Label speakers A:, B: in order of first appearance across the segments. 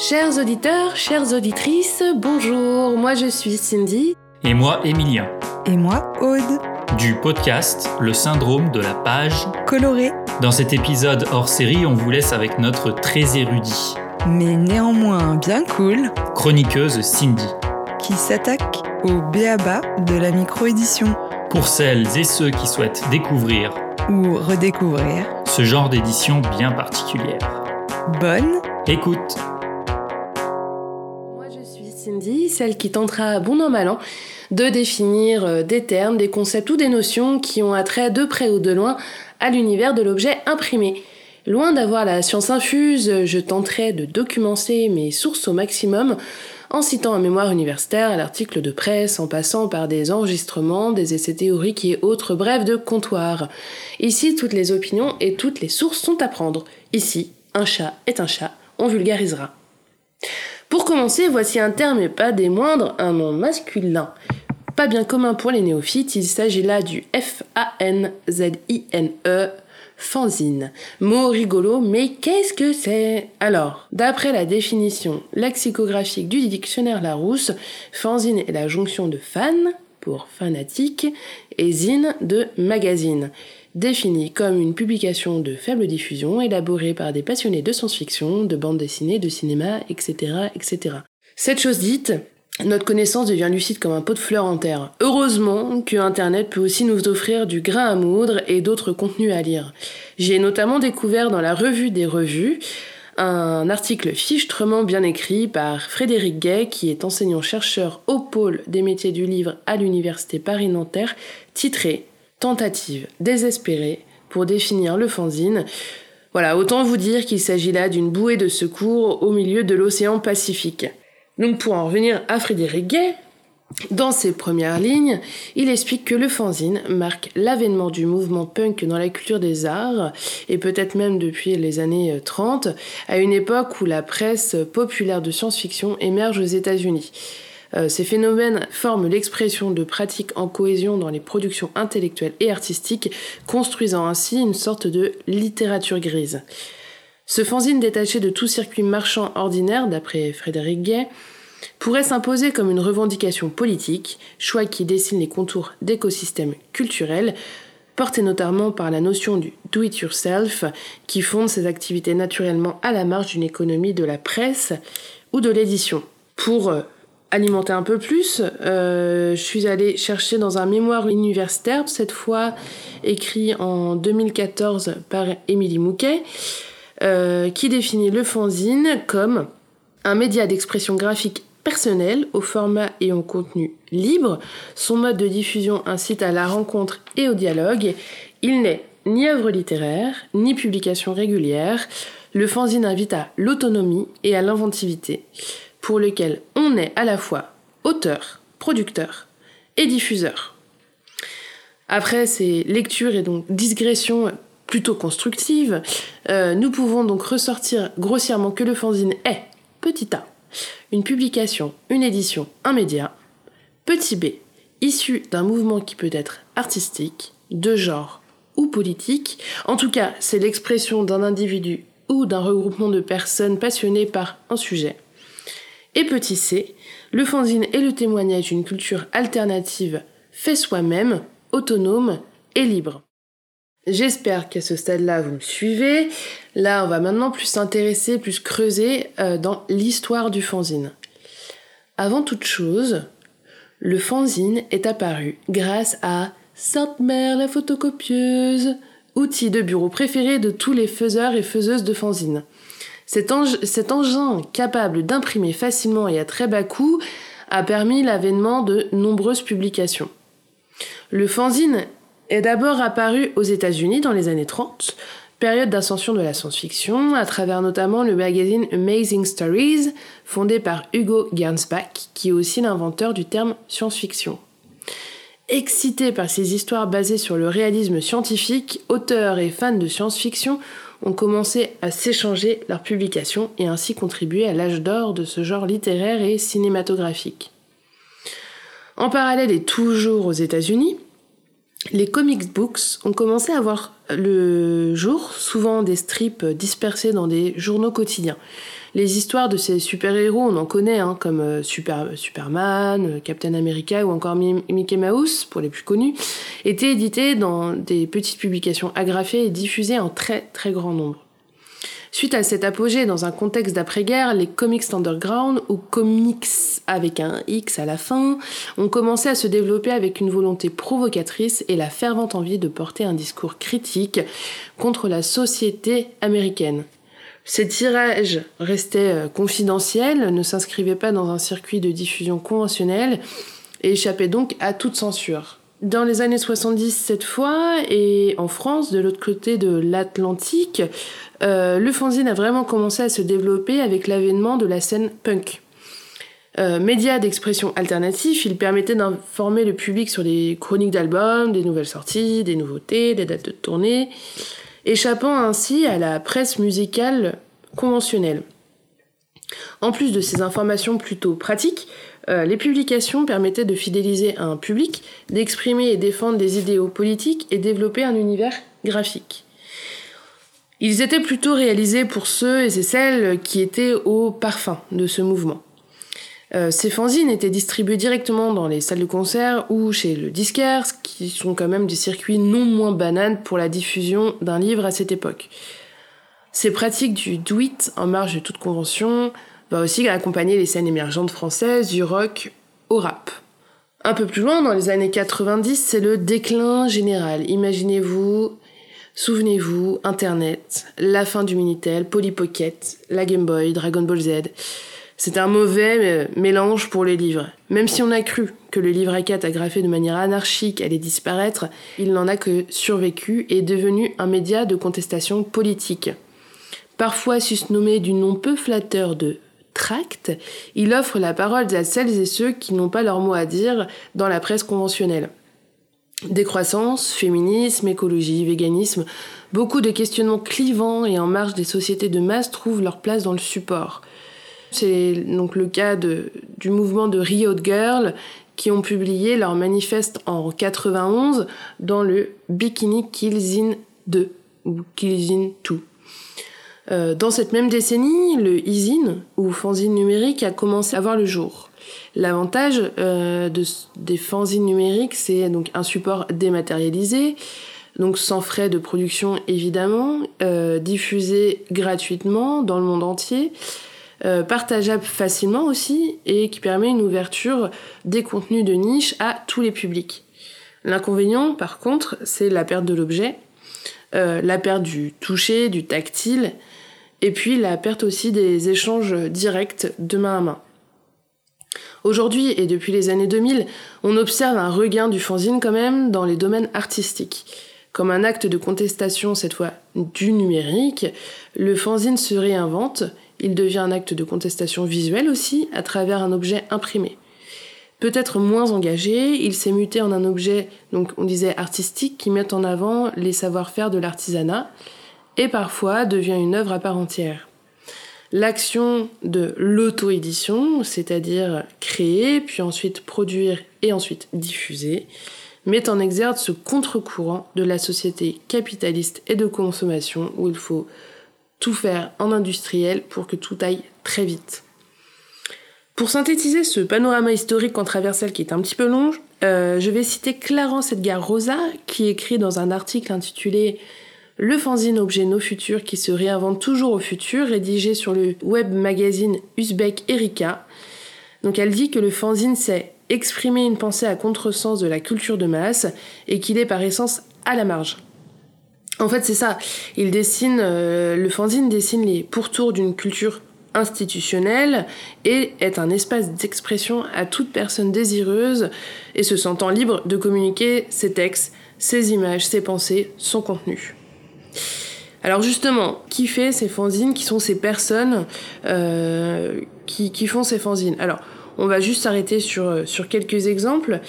A: Chers auditeurs, chères auditrices, bonjour, moi je suis Cindy.
B: Et moi, Emilien.
C: Et moi, Aude.
B: Du podcast Le syndrome de la page
C: colorée.
B: Dans cet épisode hors série, on vous laisse avec notre très érudit,
C: mais néanmoins bien cool,
B: chroniqueuse Cindy,
C: qui s'attaque au béaba de la micro-édition.
B: Pour celles et ceux qui souhaitent découvrir
C: ou redécouvrir
B: ce genre d'édition bien particulière.
C: Bonne
B: écoute
A: Je suis Cindy, celle qui tentera bon an mal an de définir euh, des termes, des concepts ou des notions qui ont attrait de près ou de loin à l'univers de l'objet imprimé. Loin d'avoir la science infuse, je tenterai de documenter mes sources au maximum en citant un mémoire universitaire, l'article de presse, en passant par des enregistrements, des essais théoriques et autres brefs de comptoir. Ici, toutes les opinions et toutes les sources sont à prendre. Ici, un chat est un chat, on vulgarisera. Pour commencer, voici un terme et pas des moindres, un nom masculin. Pas bien commun pour les néophytes, il s'agit là du F-A-N-Z-I-N-E, fanzine. Mot rigolo, mais qu'est-ce que c'est? Alors, d'après la définition lexicographique du dictionnaire Larousse, fanzine est la jonction de fan, pour fanatique, et zine de magazine, définie comme une publication de faible diffusion élaborée par des passionnés de science-fiction, de bande dessinée, de cinéma, etc., etc. Cette chose dite, notre connaissance devient lucide comme un pot de fleurs en terre. Heureusement que Internet peut aussi nous offrir du grain à moudre et d'autres contenus à lire. J'ai notamment découvert dans la revue des revues un article fichtrement bien écrit par Frédéric Gay, qui est enseignant-chercheur au pôle des métiers du livre à l'Université Paris-Nanterre, titré Tentative désespérée pour définir le fanzine. Voilà, autant vous dire qu'il s'agit là d'une bouée de secours au milieu de l'océan Pacifique. Donc pour en revenir à Frédéric Gay, dans ses premières lignes, il explique que le fanzine marque l'avènement du mouvement punk dans la culture des arts, et peut-être même depuis les années 30, à une époque où la presse populaire de science-fiction émerge aux États-Unis. Euh, ces phénomènes forment l'expression de pratiques en cohésion dans les productions intellectuelles et artistiques, construisant ainsi une sorte de littérature grise. Ce fanzine détaché de tout circuit marchand ordinaire, d'après Frédéric Gay, pourrait s'imposer comme une revendication politique, choix qui dessine les contours d'écosystèmes culturels, porté notamment par la notion du do-it-yourself, qui fonde ses activités naturellement à la marge d'une économie de la presse ou de l'édition. Pour euh, alimenter un peu plus, euh, je suis allée chercher dans un mémoire universitaire, cette fois écrit en 2014 par Émilie Mouquet, euh, qui définit le fanzine comme un média d'expression graphique personnel au format et au contenu libre. Son mode de diffusion incite à la rencontre et au dialogue. Il n'est ni œuvre littéraire, ni publication régulière. Le fanzine invite à l'autonomie et à l'inventivité, pour lequel on est à la fois auteur, producteur et diffuseur. Après ces lectures et donc digressions plutôt constructive, euh, nous pouvons donc ressortir grossièrement que le fanzine est, petit a, une publication, une édition, un média, petit b, issu d'un mouvement qui peut être artistique, de genre ou politique, en tout cas c'est l'expression d'un individu ou d'un regroupement de personnes passionnées par un sujet. Et petit c, le fanzine est le témoignage d'une culture alternative fait soi-même, autonome et libre. J'espère qu'à ce stade-là, vous me suivez. Là, on va maintenant plus s'intéresser, plus creuser euh, dans l'histoire du fanzine. Avant toute chose, le fanzine est apparu grâce à Sainte Mère la photocopieuse, outil de bureau préféré de tous les faiseurs et faiseuses de fanzine. Cet, engin capable d'imprimer facilement et à très bas coût a permis l'avènement de nombreuses publications. Le fanzine est d'abord apparu aux États-Unis dans les années 30, période d'ascension de la science-fiction, à travers notamment le magazine Amazing Stories, fondé par Hugo Gernsback, qui est aussi l'inventeur du terme science-fiction. Excités par ces histoires basées sur le réalisme scientifique, auteurs et fans de science-fiction ont commencé à s'échanger leurs publications et ainsi contribuer à l'âge d'or de ce genre littéraire et cinématographique. En parallèle et toujours aux États-Unis, les comics books ont commencé à voir le jour, souvent des strips dispersés dans des journaux quotidiens. Les histoires de ces super-héros, on en connaît, hein, comme euh, Super, Superman, euh, Captain America ou encore Mickey Mouse, pour les plus connus, étaient éditées dans des petites publications agrafées et diffusées en très très grand nombre. Suite à cet apogée dans un contexte d'après-guerre, les comics underground, ou comics avec un X à la fin, ont commencé à se développer avec une volonté provocatrice et la fervente envie de porter un discours critique contre la société américaine. Ces tirages restaient euh, confidentiels, ne s'inscrivaient pas dans un circuit de diffusion conventionnel et échappaient donc à toute censure. Dans les années 70 cette fois, et en France, de l'autre côté de l'Atlantique, euh, le fanzine a vraiment commencé à se développer avec l'avènement de la scène punk. Euh, média d'expression alternative, il permettait d'informer le public sur les chroniques d'albums, des nouvelles sorties, des nouveautés, des dates de tournée échappant ainsi à la presse musicale conventionnelle. En plus de ces informations plutôt pratiques, euh, les publications permettaient de fidéliser un public, d'exprimer et défendre des idéaux politiques et développer un univers graphique. Ils étaient plutôt réalisés pour ceux et celles qui étaient au parfum de ce mouvement. Euh, ces fanzines étaient distribués directement dans les salles de concert ou chez le disquaire, qui sont quand même des circuits non moins bananes pour la diffusion d'un livre à cette époque. Ces pratiques du do-it en marge de toute convention va aussi accompagner les scènes émergentes françaises du rock au rap. Un peu plus loin, dans les années 90, c'est le déclin général. Imaginez-vous, souvenez-vous, Internet, la fin du Minitel, Polly Pocket, la Game Boy, Dragon Ball Z. C'est un mauvais euh, mélange pour les livres. Même si on a cru que le livre A4 agrafé de manière anarchique allait disparaître, il n'en a que survécu et est devenu un média de contestation politique. Parfois susnommé du nom peu flatteur de il offre la parole à celles et ceux qui n'ont pas leur mot à dire dans la presse conventionnelle. Décroissance, féminisme, écologie, véganisme, beaucoup de questionnements clivants et en marge des sociétés de masse trouvent leur place dans le support. C'est donc le cas du mouvement de Riot Girl qui ont publié leur manifeste en 91 dans le Bikini Kills in 2 ou Kills in 2. Euh, dans cette même décennie, le e ou fanzine numérique a commencé à voir le jour. L'avantage euh, des fanzines numériques, c'est donc un support dématérialisé, donc sans frais de production évidemment, euh, diffusé gratuitement dans le monde entier, partageable facilement aussi et qui permet une ouverture des contenus de niche à tous les publics. L'inconvénient, par contre, c'est la perte de l'objet, la perte du toucher, du tactile, et puis la perte aussi des échanges directs de main à main. Aujourd'hui et depuis les années 2000, on observe un regain du fanzine quand même dans les domaines artistiques. Comme un acte de contestation cette fois du numérique, le fanzine se réinvente il devient un acte de contestation visuelle aussi, à travers un objet imprimé. Peut-être moins engagé, il s'est muté en un objet, donc on disait artistique, qui met en avant les savoir-faire de l'artisanat, et parfois devient une œuvre à part entière. L'action de l'auto-édition, c'est-à-dire créer, puis ensuite produire et ensuite diffuser, met en exergue ce contre-courant de la société capitaliste et de consommation où il faut tout faire en industriel pour que tout aille très vite. Pour synthétiser ce panorama historique controversiel qui est un petit peu long, euh, je vais citer Clarence Edgar Rosa qui écrit dans un article intitulé Le fanzine objet nos futurs qui se réinvente toujours au futur, rédigé sur le web magazine Uzbek Erika. Donc elle dit que le fanzine c'est exprimer une pensée à contresens de la culture de masse et qu'il est par essence à la marge. En fait, c'est ça. Il dessine, euh, le fanzine dessine les pourtours d'une culture institutionnelle et est un espace d'expression à toute personne désireuse et se sentant libre de communiquer ses textes, ses images, ses pensées, son contenu. Alors justement, qui fait ces fanzines Qui sont ces personnes euh, qui, font ces fanzines? Alors, on va juste s'arrêter sur, sur quelques exemples.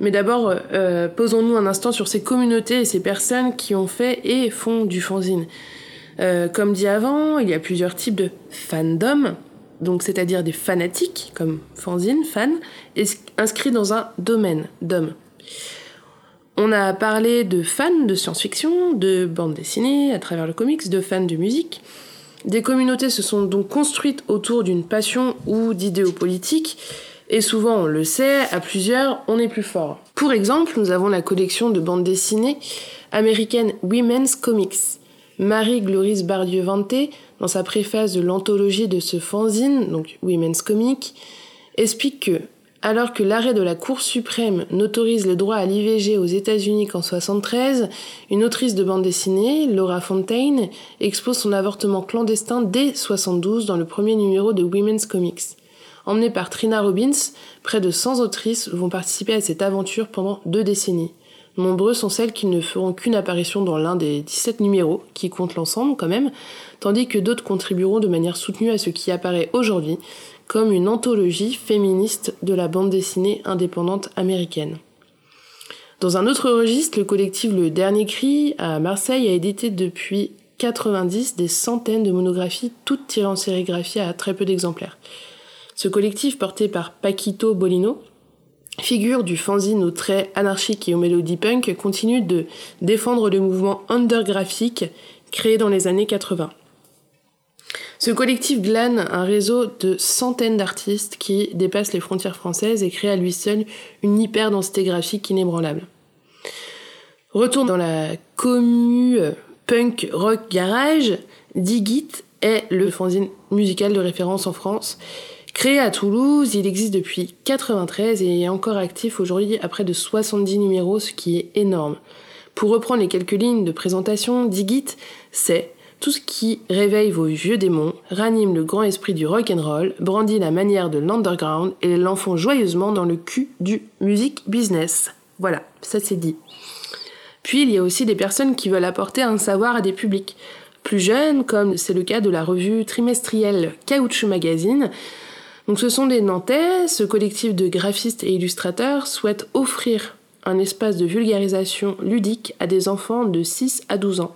A: Mais d'abord, euh, posons-nous un instant sur ces communautés et ces personnes qui ont fait et font du fanzine. Euh, comme dit avant, il y a plusieurs types de fandom, donc c'est-à-dire des fanatiques, comme fanzine, fan, inscrits dans un domaine d'hommes. On a parlé de fans de science-fiction, de bande dessinée à travers le comics, de fans de musique. Des communautés se sont donc construites autour d'une passion ou d'idéaux politiques, et souvent on le sait, à plusieurs, on est plus fort. Pour exemple, nous avons la collection de bandes dessinées américaine Women's Comics. Marie-Gloris Bardieu-Vante, dans sa préface de l'anthologie de ce fanzine, donc Women's Comics, explique que, alors que l'arrêt de la Cour suprême n'autorise le droit à l'IVG aux États-Unis qu'en 73, une autrice de bande dessinée, Laura Fontaine, expose son avortement clandestin dès 72 dans le premier numéro de Women's Comics. Emmenée par Trina Robbins, près de 100 autrices vont participer à cette aventure pendant deux décennies. Nombreux sont celles qui ne feront qu'une apparition dans l'un des 17 numéros, qui comptent l'ensemble quand même, tandis que d'autres contribueront de manière soutenue à ce qui apparaît aujourd'hui comme une anthologie féministe de la bande dessinée indépendante américaine. Dans un autre registre, le collectif Le Dernier Cri à Marseille a édité depuis 90 des centaines de monographies, toutes tirées en sérigraphie à très peu d'exemplaires. Ce collectif, porté par Paquito Bolino, figure du fanzine aux traits anarchiques et aux mélodies punk, continue de défendre le mouvement undergraphique créé dans les années 80. Ce collectif glane un réseau de centaines d'artistes qui dépassent les frontières françaises et crée à lui seul une hyper-densité graphique inébranlable. Retour dans la commu punk rock garage, Digit est le fanzine musical de référence en France. Créé à Toulouse, il existe depuis 93 et est encore actif aujourd'hui à près de 70 numéros, ce qui est énorme. Pour reprendre les quelques lignes de présentation, Digit, c'est tout ce qui réveille vos vieux démons, ranime le grand esprit du rock and roll, brandit la manière de l'underground et l'enfonce joyeusement dans le cul du music business. Voilà, ça c'est dit. Puis il y a aussi des personnes qui veulent apporter un savoir à des publics plus jeunes, comme c'est le cas de la revue trimestrielle Caoutchouc Magazine. Donc ce sont des Nantais, ce collectif de graphistes et illustrateurs souhaite offrir un espace de vulgarisation ludique à des enfants de 6 à 12 ans.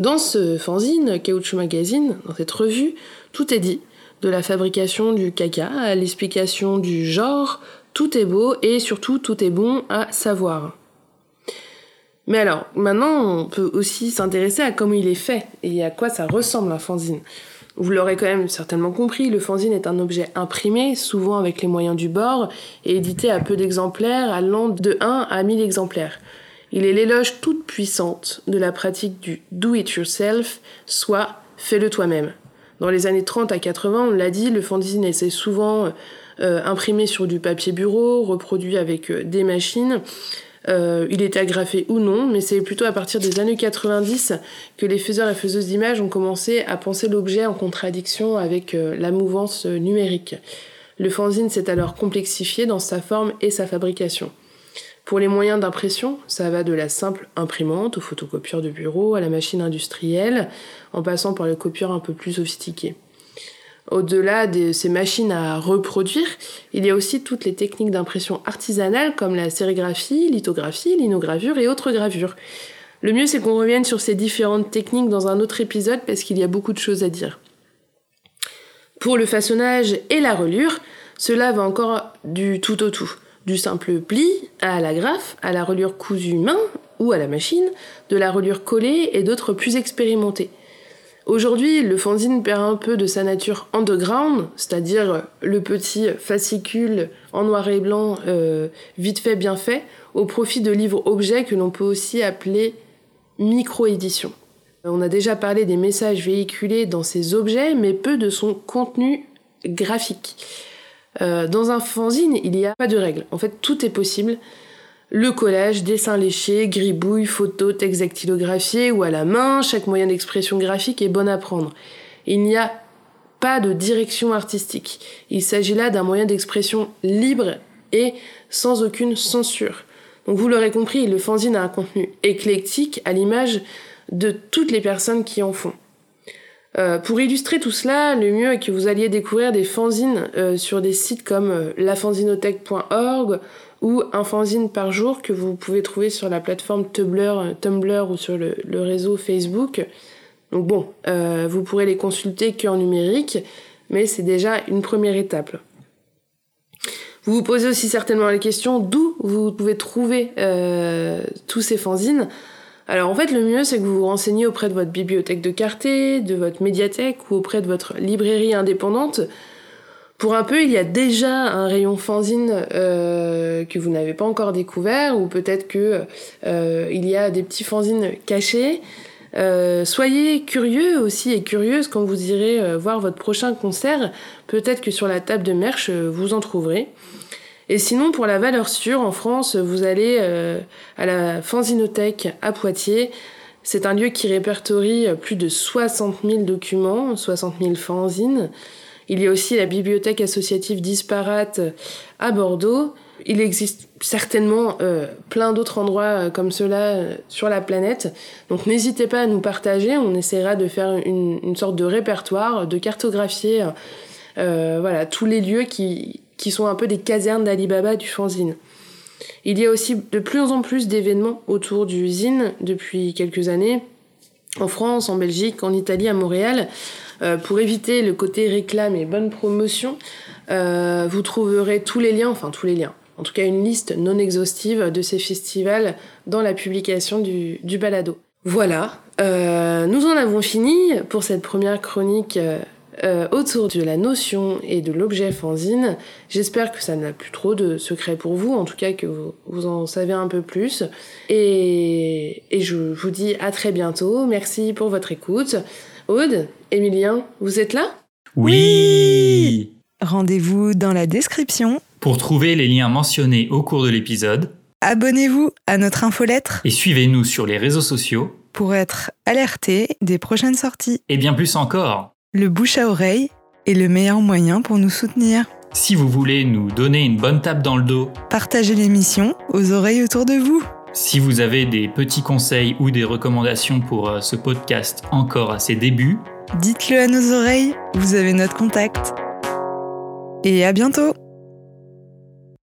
A: Dans ce fanzine, Caoutchouc Magazine, dans cette revue, tout est dit. De la fabrication du caca à l'explication du genre, tout est beau et surtout tout est bon à savoir. Mais alors, maintenant, on peut aussi s'intéresser à comment il est fait et à quoi ça ressemble un fanzine. Vous l'aurez quand même certainement compris, le fanzine est un objet imprimé, souvent avec les moyens du bord, et édité à peu d'exemplaires, allant de 1 à 1000 exemplaires. Il est l'éloge toute puissante de la pratique du do it yourself, soit fais-le toi-même. Dans les années 30 à 80, on l'a dit, le fanzine est souvent euh, imprimé sur du papier bureau, reproduit avec euh, des machines. Euh, il est agrafé ou non, mais c'est plutôt à partir des années 90 que les faiseurs et faiseuses d'images ont commencé à penser l'objet en contradiction avec la mouvance numérique. Le fanzine s'est alors complexifié dans sa forme et sa fabrication. Pour les moyens d'impression, ça va de la simple imprimante au photocopieur de bureau à la machine industrielle, en passant par le copieur un peu plus sophistiqué. Au-delà de ces machines à reproduire, il y a aussi toutes les techniques d'impression artisanale comme la sérigraphie, lithographie, linogravure et autres gravures. Le mieux c'est qu'on revienne sur ces différentes techniques dans un autre épisode parce qu'il y a beaucoup de choses à dire. Pour le façonnage et la relure, cela va encore du tout au tout du simple pli à la graffe, à la reliure cousue main ou à la machine, de la reliure collée et d'autres plus expérimentées. Aujourd'hui, le fanzine perd un peu de sa nature underground, c'est-à-dire le petit fascicule en noir et blanc, euh, vite fait, bien fait, au profit de livres-objets que l'on peut aussi appeler micro-édition. On a déjà parlé des messages véhiculés dans ces objets, mais peu de son contenu graphique. Euh, dans un fanzine, il n'y a pas de règles. En fait, tout est possible. Le collage, dessin léché, gribouille, photo, texte dactylographié ou à la main, chaque moyen d'expression graphique est bon à prendre. Il n'y a pas de direction artistique. Il s'agit là d'un moyen d'expression libre et sans aucune censure. Donc vous l'aurez compris, le fanzine a un contenu éclectique à l'image de toutes les personnes qui en font. Euh, pour illustrer tout cela, le mieux est que vous alliez découvrir des fanzines euh, sur des sites comme euh, lafanzinothèque.org ou un fanzine par jour que vous pouvez trouver sur la plateforme Tumblr, Tumblr ou sur le, le, réseau Facebook. Donc bon, vous pourrez les consulter qu'en numérique, mais c'est déjà une première étape. Vous vous posez aussi certainement la question d'où vous pouvez trouver euh, tous ces fanzines. Alors en fait, le mieux, c'est que vous vous renseignez auprès de votre bibliothèque de quartier, de votre médiathèque ou auprès de votre librairie indépendante. Pour un peu, il y a déjà un rayon fanzine euh, que vous n'avez pas encore découvert, ou peut-être que euh, il y a des petits fanzines cachés. Euh, soyez curieux aussi et curieuse quand vous irez voir votre prochain concert. Peut-être que sur la table de merch, vous en trouverez. Et sinon, pour la valeur sûre, en France, vous allez à la Fanzinothèque à Poitiers. C'est un lieu qui répertorie plus de 60 000 documents, 60 000 fanzines. Il y a aussi la bibliothèque associative disparate à Bordeaux. Il existe certainement euh, plein d'autres endroits euh, comme cela euh, sur la planète. Donc n'hésitez pas à nous partager, on essaiera de faire une, une sorte de répertoire, de cartographier voilà, tous les lieux qui, qui sont un peu des casernes d'Alibaba du fanzine. Il y a aussi de plus en plus d'événements autour du zine depuis quelques années, en France, en Belgique, en Italie, à Montréal. pour éviter le côté réclame et bonne promotion, vous trouverez tous les liens, enfin tous les liens, en tout cas une liste non exhaustive de ces festivals dans la publication du, balado. Voilà, euh, nous en avons fini pour cette première chronique euh, autour de la notion et de l'objet fanzine. J'espère que ça n'a plus trop de secrets pour vous, en tout cas que vous, en savez un peu plus. Et, et, je vous dis à très bientôt. Merci pour votre écoute. Aude, Emilien, vous êtes là?
B: Oui
C: Rendez-vous dans la description
B: pour trouver les liens mentionnés au cours de l'épisode,
C: abonnez-vous à notre infolettre
B: et suivez-nous sur les réseaux sociaux
C: pour être alerté des prochaines sorties.
B: Et bien plus encore.
C: Le bouche à oreille est le meilleur moyen pour nous soutenir.
B: Si vous voulez nous donner une bonne tape dans le dos,
C: partagez l'émission aux oreilles autour de vous.
B: Si vous avez des petits conseils ou des recommandations pour euh, ce podcast encore à ses débuts,
C: dites-le à nos oreilles, vous avez notre contact. Et à bientôt